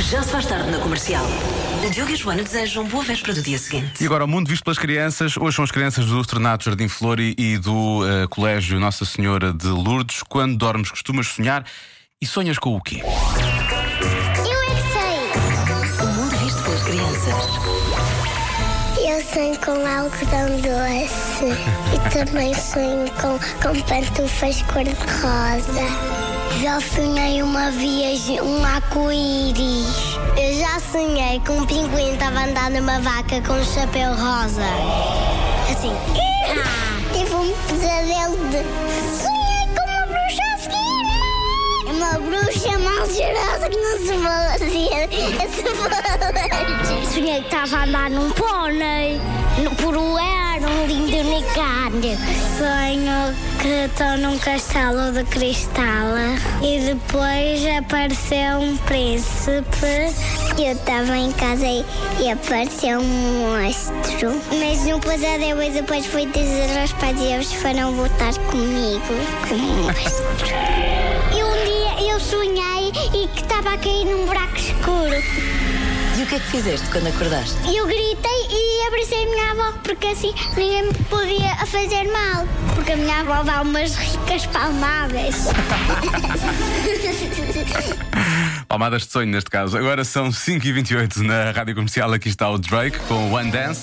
Já se faz tarde na comercial. A Diogo e a Joana desejam boa véspera do dia seguinte. E agora o mundo visto pelas crianças. Hoje são as crianças do Estrenato Jardim Flori e do eh, Colégio Nossa Senhora de Lourdes. Quando dormes, costumas sonhar e sonhas com o quê? Eu é que sei. O mundo visto pelas crianças. Eu sonho com algodão doce e também sonho com, com pantufas cor-de-rosa. Já sonhei uma viagem, um arco-íris. Eu já sonhei que um pinguim estava a andar numa vaca com um chapéu rosa. Assim. Tive um pesadelo de. Sonhei com uma bruxa a seguir. É uma bruxa mal cheirosa que não se fala assim. Sonhei que estava a andar num pônei, no- por um um lindo unicórnio. Sonho que estou num castelo de cristal e depois apareceu um príncipe. Eu estava em casa e, e apareceu um monstro. Mas no pesadelo e depois fui dizer aos pais e eles foram voltar comigo como monstro. E um dia eu sonhei e que estava a cair num buraco escuro. E o que é que fizeste quando acordaste? Eu gritei e abracei a minha avó, porque assim ninguém me podia fazer mal. Porque a minha avó dá umas ricas palmadas. Palmadas de sonho neste caso. Agora são 5h28 na Rádio Comercial. Aqui está o Drake com One Dance.